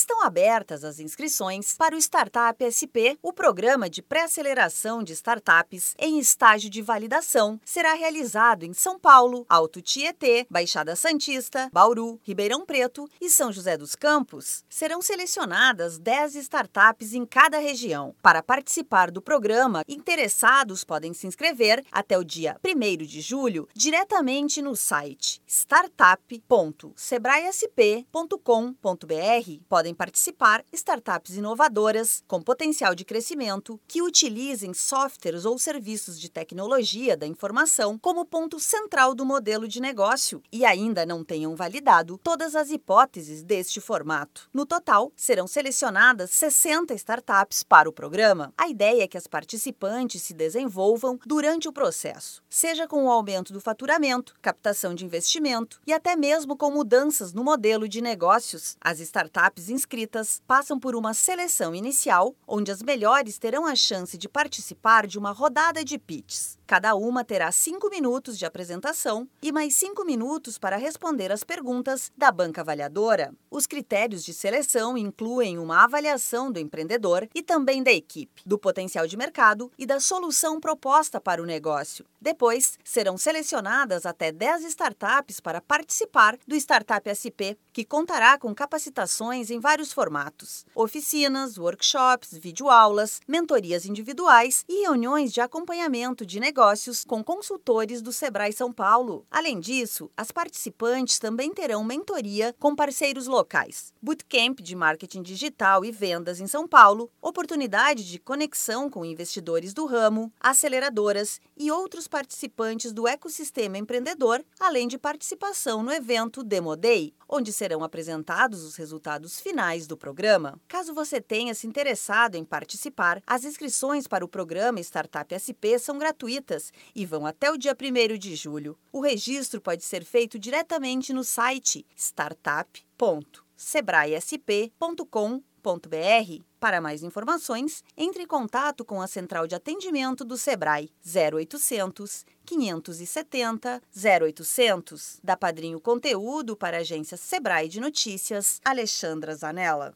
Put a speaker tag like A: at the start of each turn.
A: Estão abertas as inscrições para o Startup SP, o programa de pré-aceleração de startups em estágio de validação. Será realizado em São Paulo, Alto Tietê, Baixada Santista, Bauru, Ribeirão Preto e São José dos Campos. Serão selecionadas 10 startups em cada região. Para participar do programa, interessados podem se inscrever até o dia 1 de julho diretamente no site startup.sebraesp.com.br. Podem participar startups inovadoras com potencial de crescimento que utilizem softwares ou serviços de tecnologia da informação como ponto central do modelo de negócio e ainda não tenham validado todas as hipóteses deste formato. No total, serão selecionadas 60 startups para o programa. A ideia é que as participantes se desenvolvam durante o processo, seja com o aumento do faturamento, captação de investimento e até mesmo com mudanças no modelo de negócios. As startups inscritas passam por uma seleção inicial, onde as melhores terão a chance de participar de uma rodada de pitches. Cada uma terá cinco minutos de apresentação e mais cinco minutos para responder às perguntas da banca avaliadora. Os critérios de seleção incluem uma avaliação do empreendedor e também da equipe, do potencial de mercado e da solução proposta para o negócio. Depois, serão selecionadas até 10 startups para participar do Startup SP, que contará com capacitações em vários formatos: oficinas, workshops, videoaulas, mentorias individuais e reuniões de acompanhamento de negócios com consultores do Sebrae São Paulo. Além disso, as participantes também terão mentoria com parceiros locais, bootcamp de marketing digital e vendas em São Paulo, oportunidade de conexão com investidores do ramo, aceleradoras e outros participantes do ecossistema empreendedor, além de participação no evento Demo Day, onde serão apresentados os resultados finais do programa. Caso você tenha se interessado em participar, as inscrições para o programa Startup SP são gratuitas e vão até o dia 1 de julho. O registro pode ser feito diretamente no site startup.sebraesp.com.br para mais informações, entre em contato com a central de atendimento do Sebrae 0800 570 0800. Da Padrinho Conteúdo para a agência Sebrae de Notícias, Alexandra Zanella.